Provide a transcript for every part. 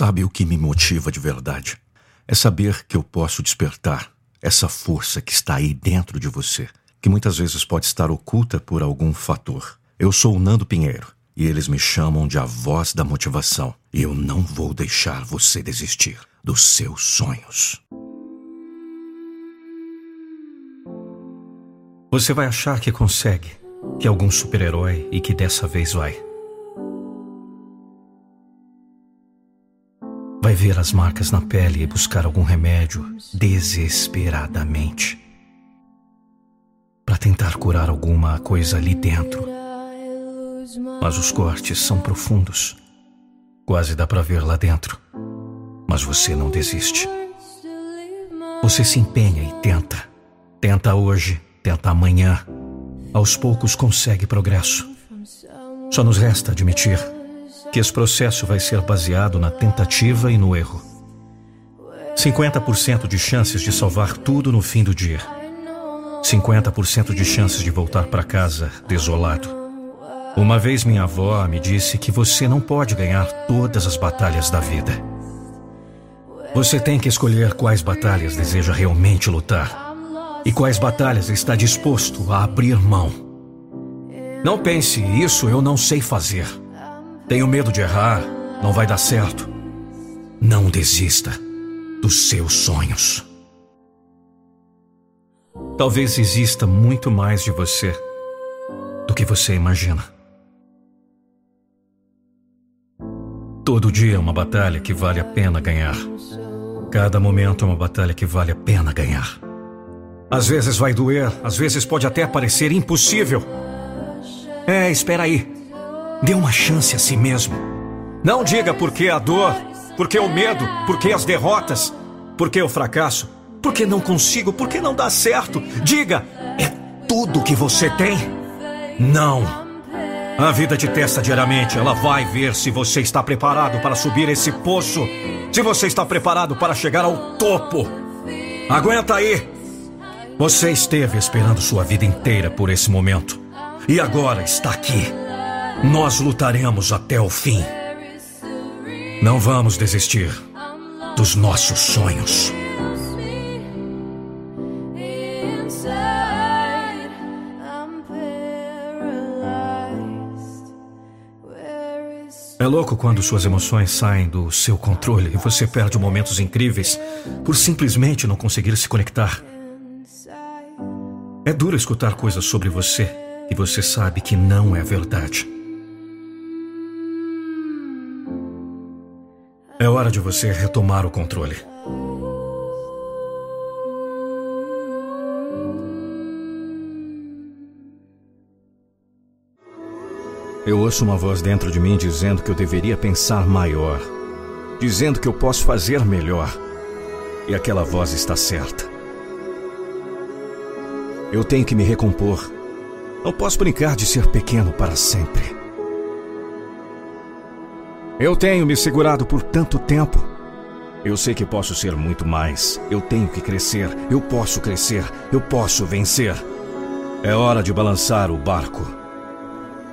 Sabe o que me motiva de verdade? É saber que eu posso despertar essa força que está aí dentro de você, que muitas vezes pode estar oculta por algum fator. Eu sou o Nando Pinheiro e eles me chamam de a voz da motivação. E eu não vou deixar você desistir dos seus sonhos. Você vai achar que consegue, que é algum super-herói e que dessa vez vai. Vai ver as marcas na pele e buscar algum remédio desesperadamente para tentar curar alguma coisa ali dentro. Mas os cortes são profundos. Quase dá para ver lá dentro. Mas você não desiste. Você se empenha e tenta. Tenta hoje, tenta amanhã. Aos poucos consegue progresso. Só nos resta admitir que esse processo vai ser baseado na tentativa e no erro. 50% de chances de salvar tudo no fim do dia. 50% de chances de voltar para casa desolado. Uma vez minha avó me disse que você não pode ganhar todas as batalhas da vida. Você tem que escolher quais batalhas deseja realmente lutar e quais batalhas está disposto a abrir mão. Não pense, isso eu não sei fazer. Tenho medo de errar, não vai dar certo. Não desista dos seus sonhos. Talvez exista muito mais de você do que você imagina. Todo dia é uma batalha que vale a pena ganhar. Cada momento é uma batalha que vale a pena ganhar. Às vezes vai doer, às vezes pode até parecer impossível. É, espera aí. Dê uma chance a si mesmo. Não diga por que a dor, por que o medo, por que as derrotas, por que o fracasso, por que não consigo, por que não dá certo. Diga, é tudo que você tem? Não. A vida te testa diariamente. Ela vai ver se você está preparado para subir esse poço. Se você está preparado para chegar ao topo. Aguenta aí. Você esteve esperando sua vida inteira por esse momento. E agora está aqui. Nós lutaremos até o fim. Não vamos desistir dos nossos sonhos. É louco quando suas emoções saem do seu controle e você perde momentos incríveis por simplesmente não conseguir se conectar. É duro escutar coisas sobre você e você sabe que não é verdade. É hora de você retomar o controle. Eu ouço uma voz dentro de mim dizendo que eu deveria pensar maior, dizendo que eu posso fazer melhor. E aquela voz está certa. Eu tenho que me recompor. Não posso brincar de ser pequeno para sempre. Eu tenho me segurado por tanto tempo. Eu sei que posso ser muito mais. Eu tenho que crescer. Eu posso crescer. Eu posso vencer. É hora de balançar o barco.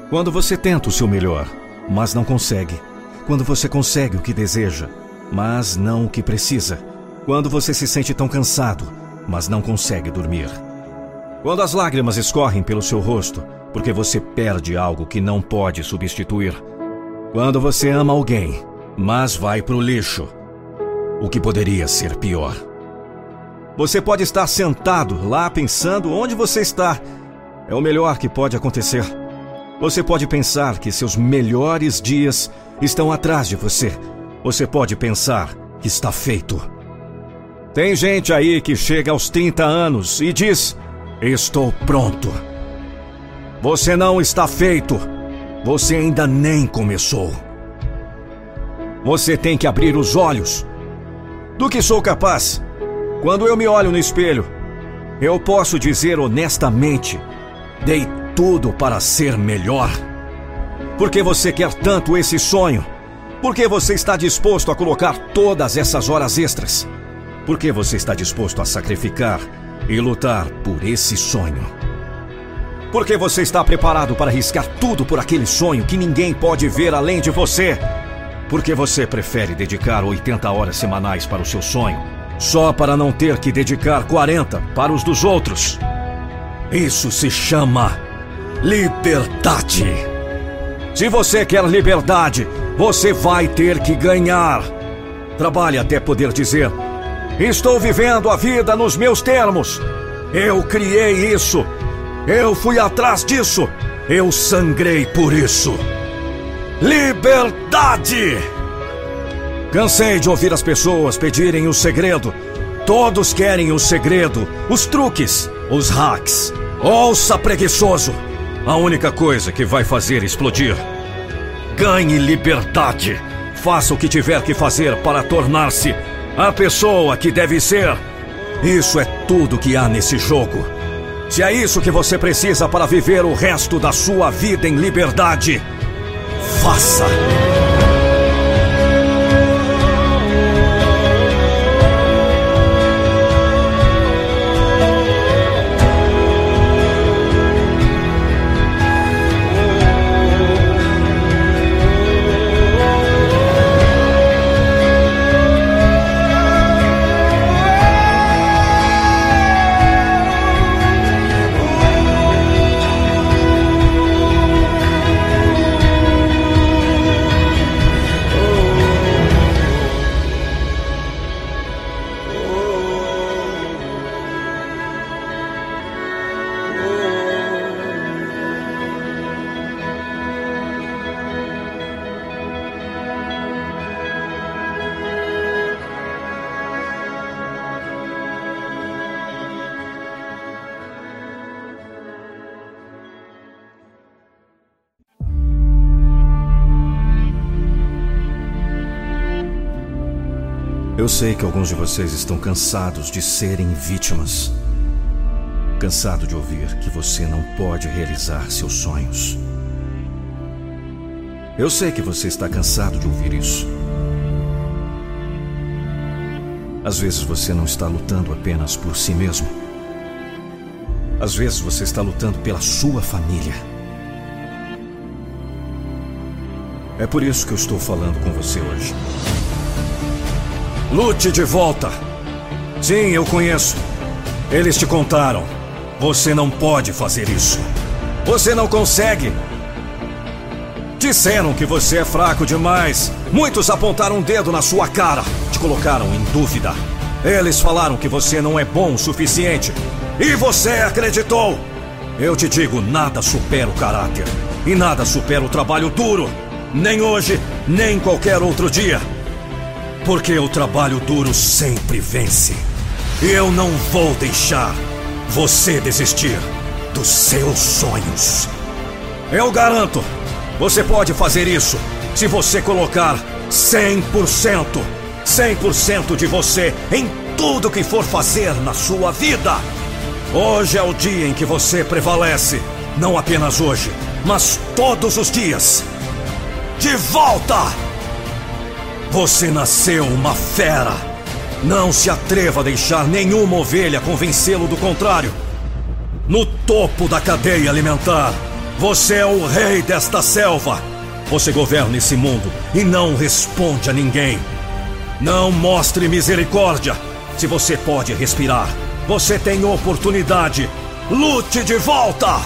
Quando você tenta o seu melhor, mas não consegue. Quando você consegue o que deseja, mas não o que precisa. Quando você se sente tão cansado, mas não consegue dormir. Quando as lágrimas escorrem pelo seu rosto, porque você perde algo que não pode substituir quando você ama alguém, mas vai pro lixo. O que poderia ser pior? Você pode estar sentado lá pensando onde você está. É o melhor que pode acontecer. Você pode pensar que seus melhores dias estão atrás de você. Você pode pensar que está feito. Tem gente aí que chega aos 30 anos e diz: Estou pronto. Você não está feito. Você ainda nem começou. Você tem que abrir os olhos. Do que sou capaz? Quando eu me olho no espelho, eu posso dizer honestamente: dei tudo para ser melhor. Por que você quer tanto esse sonho? Por que você está disposto a colocar todas essas horas extras? Por que você está disposto a sacrificar e lutar por esse sonho? Porque você está preparado para arriscar tudo por aquele sonho que ninguém pode ver além de você. Por que você prefere dedicar 80 horas semanais para o seu sonho, só para não ter que dedicar 40 para os dos outros? Isso se chama liberdade. Se você quer liberdade, você vai ter que ganhar. Trabalhe até poder dizer: Estou vivendo a vida nos meus termos. Eu criei isso. Eu fui atrás disso. Eu sangrei por isso. Liberdade! Cansei de ouvir as pessoas pedirem o segredo. Todos querem o segredo, os truques, os hacks. Ouça, preguiçoso! A única coisa que vai fazer explodir. Ganhe liberdade. Faça o que tiver que fazer para tornar-se a pessoa que deve ser. Isso é tudo que há nesse jogo. Se é isso que você precisa para viver o resto da sua vida em liberdade, faça! Eu sei que alguns de vocês estão cansados de serem vítimas. Cansado de ouvir que você não pode realizar seus sonhos. Eu sei que você está cansado de ouvir isso. Às vezes você não está lutando apenas por si mesmo. Às vezes você está lutando pela sua família. É por isso que eu estou falando com você hoje. Lute de volta. Sim, eu conheço. Eles te contaram. Você não pode fazer isso. Você não consegue. Disseram que você é fraco demais. Muitos apontaram um dedo na sua cara. Te colocaram em dúvida. Eles falaram que você não é bom o suficiente. E você acreditou. Eu te digo, nada supera o caráter. E nada supera o trabalho duro. Nem hoje, nem qualquer outro dia. Porque o trabalho duro sempre vence. E eu não vou deixar você desistir dos seus sonhos. Eu garanto, você pode fazer isso se você colocar 100%, 100% de você em tudo que for fazer na sua vida. Hoje é o dia em que você prevalece. Não apenas hoje, mas todos os dias. De volta! Você nasceu uma fera. Não se atreva a deixar nenhuma ovelha convencê-lo do contrário. No topo da cadeia alimentar, você é o rei desta selva. Você governa esse mundo e não responde a ninguém. Não mostre misericórdia. Se você pode respirar, você tem oportunidade. Lute de volta!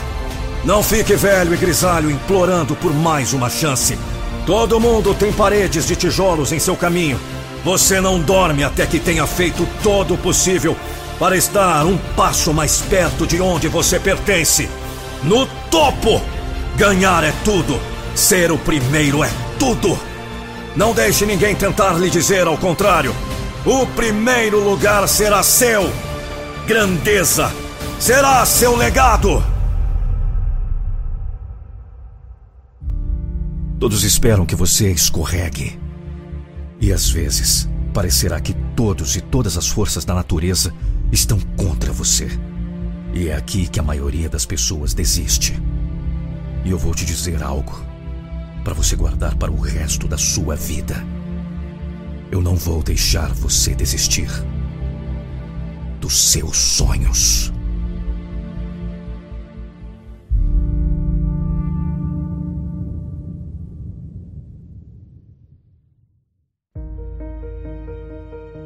Não fique velho e grisalho implorando por mais uma chance. Todo mundo tem paredes de tijolos em seu caminho. Você não dorme até que tenha feito todo o possível para estar um passo mais perto de onde você pertence. No topo! Ganhar é tudo. Ser o primeiro é tudo. Não deixe ninguém tentar lhe dizer ao contrário. O primeiro lugar será seu. Grandeza será seu legado. Todos esperam que você escorregue. E às vezes, parecerá que todos e todas as forças da natureza estão contra você. E é aqui que a maioria das pessoas desiste. E eu vou te dizer algo para você guardar para o resto da sua vida. Eu não vou deixar você desistir dos seus sonhos.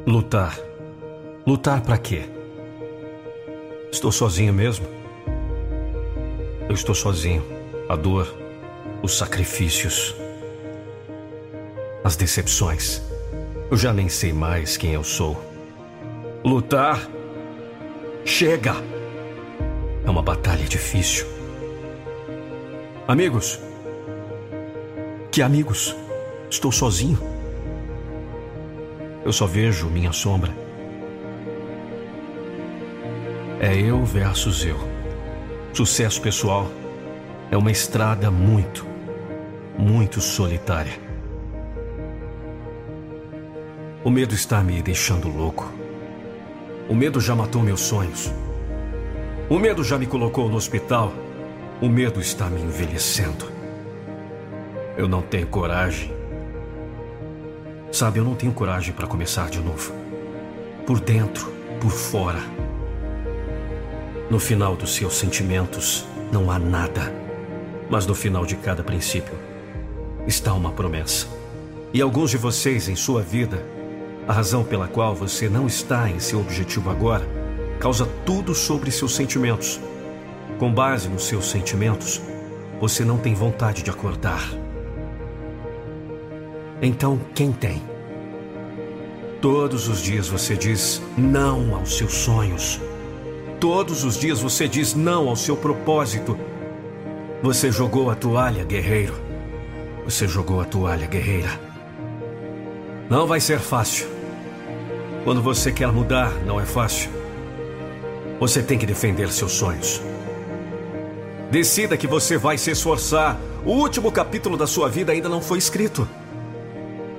Lutar. Lutar para quê? Estou sozinho mesmo? Eu estou sozinho. A dor, os sacrifícios, as decepções. Eu já nem sei mais quem eu sou. Lutar? Chega! É uma batalha difícil. Amigos? Que amigos? Estou sozinho. Eu só vejo minha sombra. É eu versus eu. Sucesso pessoal é uma estrada muito, muito solitária. O medo está me deixando louco. O medo já matou meus sonhos. O medo já me colocou no hospital. O medo está me envelhecendo. Eu não tenho coragem. Sabe, eu não tenho coragem para começar de novo. Por dentro, por fora. No final dos seus sentimentos não há nada. Mas no final de cada princípio está uma promessa. E alguns de vocês em sua vida, a razão pela qual você não está em seu objetivo agora, causa tudo sobre seus sentimentos. Com base nos seus sentimentos, você não tem vontade de acordar. Então, quem tem? Todos os dias você diz não aos seus sonhos. Todos os dias você diz não ao seu propósito. Você jogou a toalha, guerreiro. Você jogou a toalha, guerreira. Não vai ser fácil. Quando você quer mudar, não é fácil. Você tem que defender seus sonhos. Decida que você vai se esforçar. O último capítulo da sua vida ainda não foi escrito.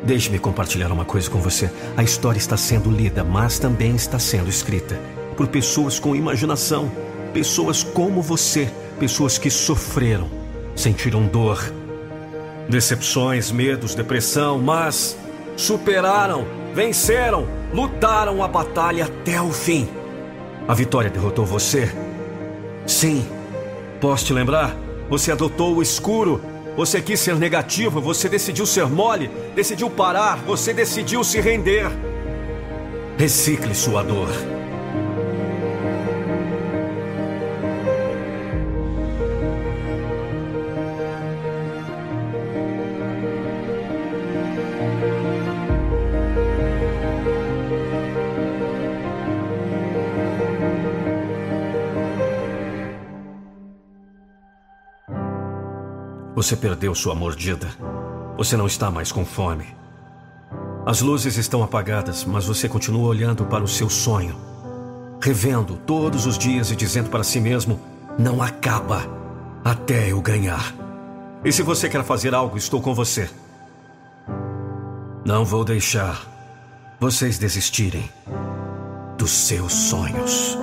Deixe-me compartilhar uma coisa com você. A história está sendo lida, mas também está sendo escrita por pessoas com imaginação, pessoas como você, pessoas que sofreram, sentiram dor, decepções, medos, depressão, mas superaram, venceram, lutaram a batalha até o fim. A vitória derrotou você? Sim. Posso te lembrar? Você adotou o escuro. Você quis ser negativo. Você decidiu ser mole. Decidiu parar. Você decidiu se render. Recicle sua dor. Você perdeu sua mordida. Você não está mais com fome. As luzes estão apagadas, mas você continua olhando para o seu sonho, revendo todos os dias e dizendo para si mesmo: não acaba até eu ganhar. E se você quer fazer algo, estou com você. Não vou deixar vocês desistirem dos seus sonhos.